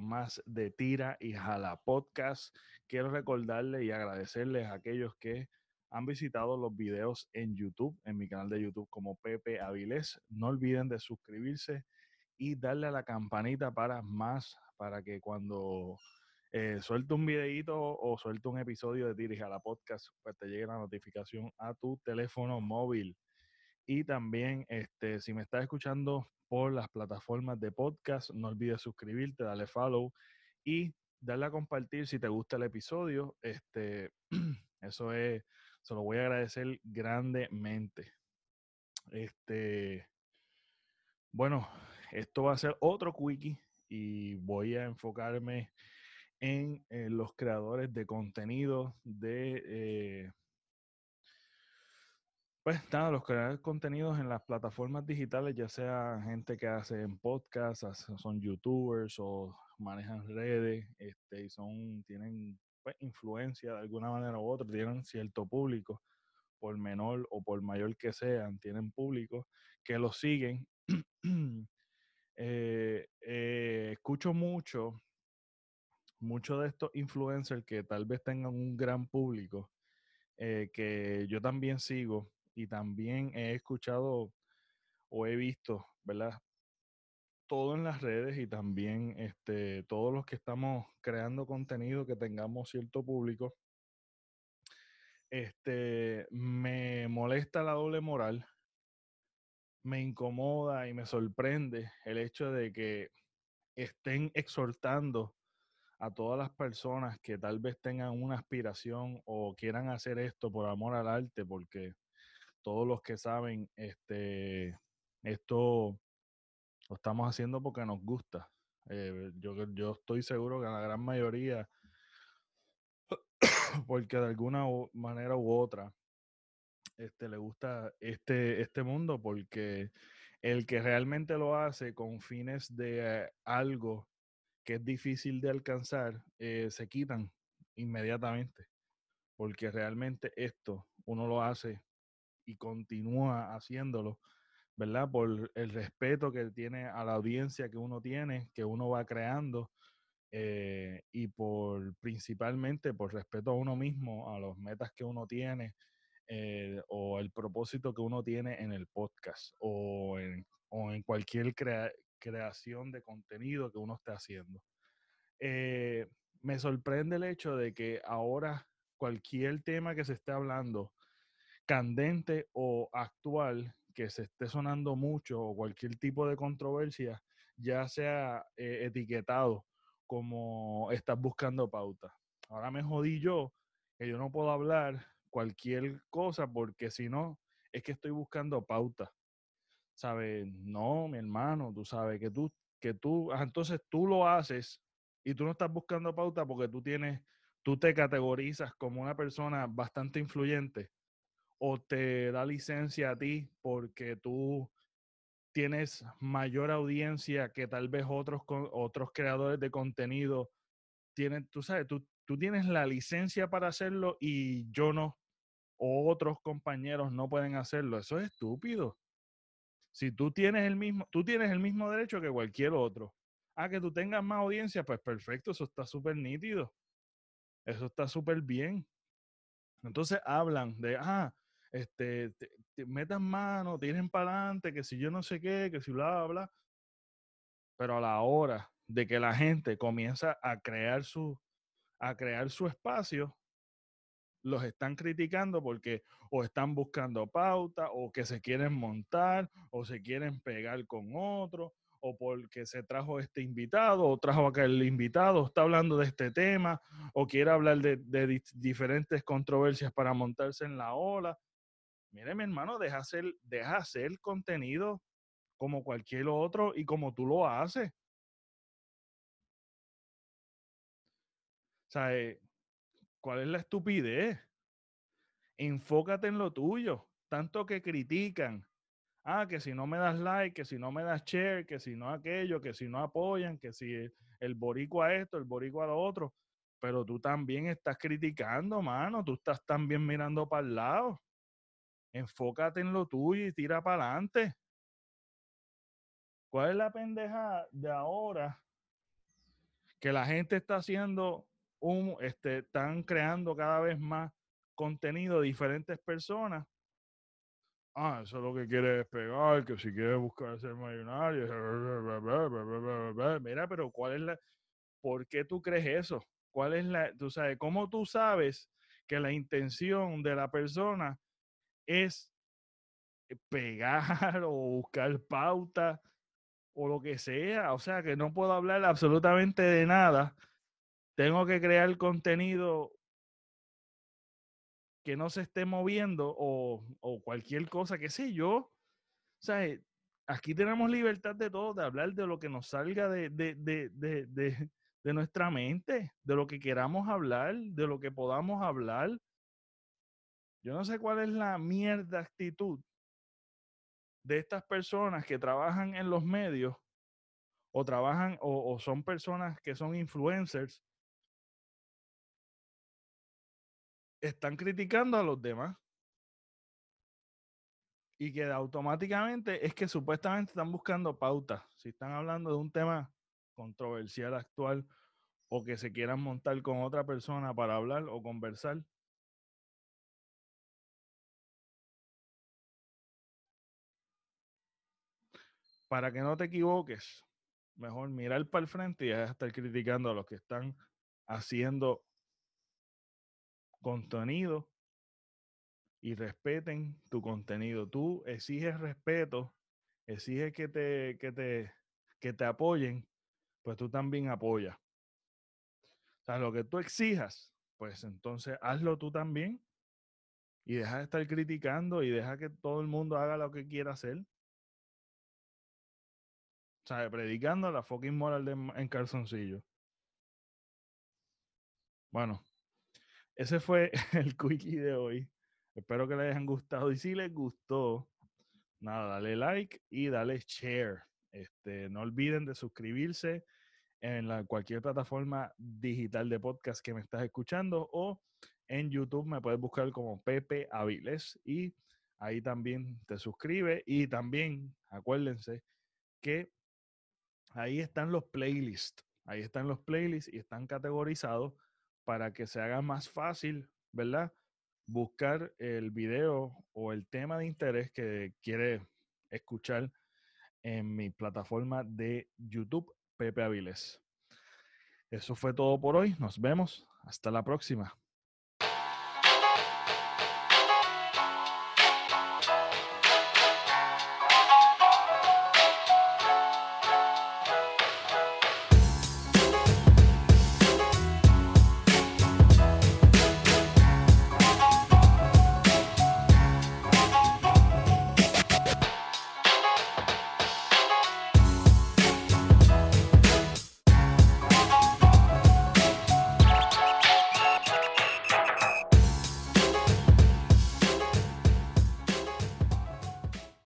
más de Tira y Jala Podcast. Quiero recordarles y agradecerles a aquellos que han visitado los videos en YouTube, en mi canal de YouTube como Pepe Avilés. No olviden de suscribirse y darle a la campanita para más, para que cuando eh, suelte un videito o suelte un episodio de Tira y Jala Podcast, pues te llegue la notificación a tu teléfono móvil. Y también, este, si me estás escuchando por las plataformas de podcast, no olvides suscribirte, darle follow y darle a compartir si te gusta el episodio. Este, eso es, se lo voy a agradecer grandemente. Este, bueno, esto va a ser otro quickie y voy a enfocarme en, los creadores de contenido de eh, pues nada, los creadores de contenidos en las plataformas digitales, ya sea gente que hace en podcast, son youtubers o manejan redes, este, y son, tienen pues, influencia de alguna manera u otra, tienen cierto público, por menor o por mayor que sean, tienen público que los siguen. Eh, eh, escucho mucho, mucho de estos influencers que tal vez tengan un gran público, eh, que yo también sigo, y también he escuchado o he visto, ¿verdad? Todo en las redes y también este, todos los que estamos creando contenido que tengamos cierto público. Este, me molesta la doble moral, me incomoda y me sorprende el hecho de que estén exhortando a todas las personas que tal vez tengan una aspiración o quieran hacer esto por amor al arte, porque todos los que saben, este, esto lo estamos haciendo porque nos gusta. Eh, yo, yo estoy seguro que la gran mayoría, porque de alguna manera u otra, este, le gusta este, este mundo, porque el que realmente lo hace con fines de algo que es difícil de alcanzar, eh, se quitan inmediatamente, porque realmente esto uno lo hace y continúa haciéndolo, ¿verdad? Por el respeto que tiene a la audiencia que uno tiene, que uno va creando, eh, y por principalmente por respeto a uno mismo, a los metas que uno tiene, eh, o el propósito que uno tiene en el podcast, o en, o en cualquier creación de contenido que uno esté haciendo. Eh, me sorprende el hecho de que ahora cualquier tema que se esté hablando, candente o actual que se esté sonando mucho o cualquier tipo de controversia ya sea eh, etiquetado como estás buscando pauta. Ahora me jodí yo que yo no puedo hablar cualquier cosa porque si no es que estoy buscando pauta. ¿Sabes? No, mi hermano, tú sabes que tú, que tú, ah, entonces tú lo haces y tú no estás buscando pauta porque tú tienes, tú te categorizas como una persona bastante influyente o te da licencia a ti porque tú tienes mayor audiencia que tal vez otros, otros creadores de contenido tienen, tú sabes, tú, tú tienes la licencia para hacerlo y yo no, o otros compañeros no pueden hacerlo. Eso es estúpido. Si tú tienes el mismo, tú tienes el mismo derecho que cualquier otro. Ah, que tú tengas más audiencia, pues perfecto, eso está súper nítido. Eso está súper bien. Entonces hablan de, ah, este, te, metan mano, tienen para adelante, que si yo no sé qué, que si bla, bla, bla. Pero a la hora de que la gente comienza a crear su, a crear su espacio, los están criticando porque o están buscando pauta, o que se quieren montar, o se quieren pegar con otro, o porque se trajo este invitado, o trajo aquel invitado, está hablando de este tema, o quiere hablar de, de diferentes controversias para montarse en la ola. Mire, mi hermano, deja hacer, deja hacer contenido como cualquier otro y como tú lo haces. O sea, eh, ¿cuál es la estupidez? Enfócate en lo tuyo. Tanto que critican. Ah, que si no me das like, que si no me das share, que si no aquello, que si no apoyan, que si el boricua esto, el boricua lo otro. Pero tú también estás criticando, mano. Tú estás también mirando para el lado. Enfócate en lo tuyo y tira para adelante. ¿Cuál es la pendeja de ahora? que la gente está haciendo un, este, están creando cada vez más contenido diferentes personas. Ah, eso es lo que quiere es pegar, que si quiere buscar ser millonario. Mira, pero ¿cuál es la, por qué tú crees eso? ¿Cuál es la, tú sabes, cómo tú sabes que la intención de la persona es pegar o buscar pauta o lo que sea? O sea, que no puedo hablar absolutamente de nada. Tengo que crear contenido que no se esté moviendo o, o cualquier cosa, que sé yo. O sea, aquí tenemos libertad de todo, de hablar de lo que nos salga de, de, de, de nuestra mente, de lo que queramos hablar, de lo que podamos hablar. Yo no sé cuál es la mierda actitud de estas personas que trabajan en los medios o trabajan o, son personas que son influencers, están criticando a los demás. Y que automáticamente es que supuestamente están buscando pautas. Si están hablando de un tema controversial actual o que se quieran montar con otra persona para hablar o conversar. Para que no te equivoques, mejor mirar para el frente y dejar de estar criticando a los que están haciendo contenido y respeten tu contenido. Tú exiges respeto, exiges que te, que te, que te apoyen, pues tú también apoyas. O sea, lo que tú exijas, pues entonces hazlo tú también y deja de estar criticando y deja que todo el mundo haga lo que quiera hacer. Predicando la fucking moral de, en calzoncillo. Bueno, ese fue el quickie de hoy. Espero que les hayan gustado. Y si les gustó, nada, dale like y dale share. Este, no olviden de suscribirse en la, cualquier plataforma digital de podcast que me estás escuchando o en YouTube me puedes buscar como Pepe Aviles y ahí también te suscribe y también acuérdense que ahí están los playlists, ahí están los playlists y están categorizados para que se haga más fácil, ¿verdad? Buscar el video o el tema de interés que quiere escuchar en mi plataforma de YouTube, Pepe Aviles. Eso fue todo por hoy. Nos vemos. Hasta la próxima.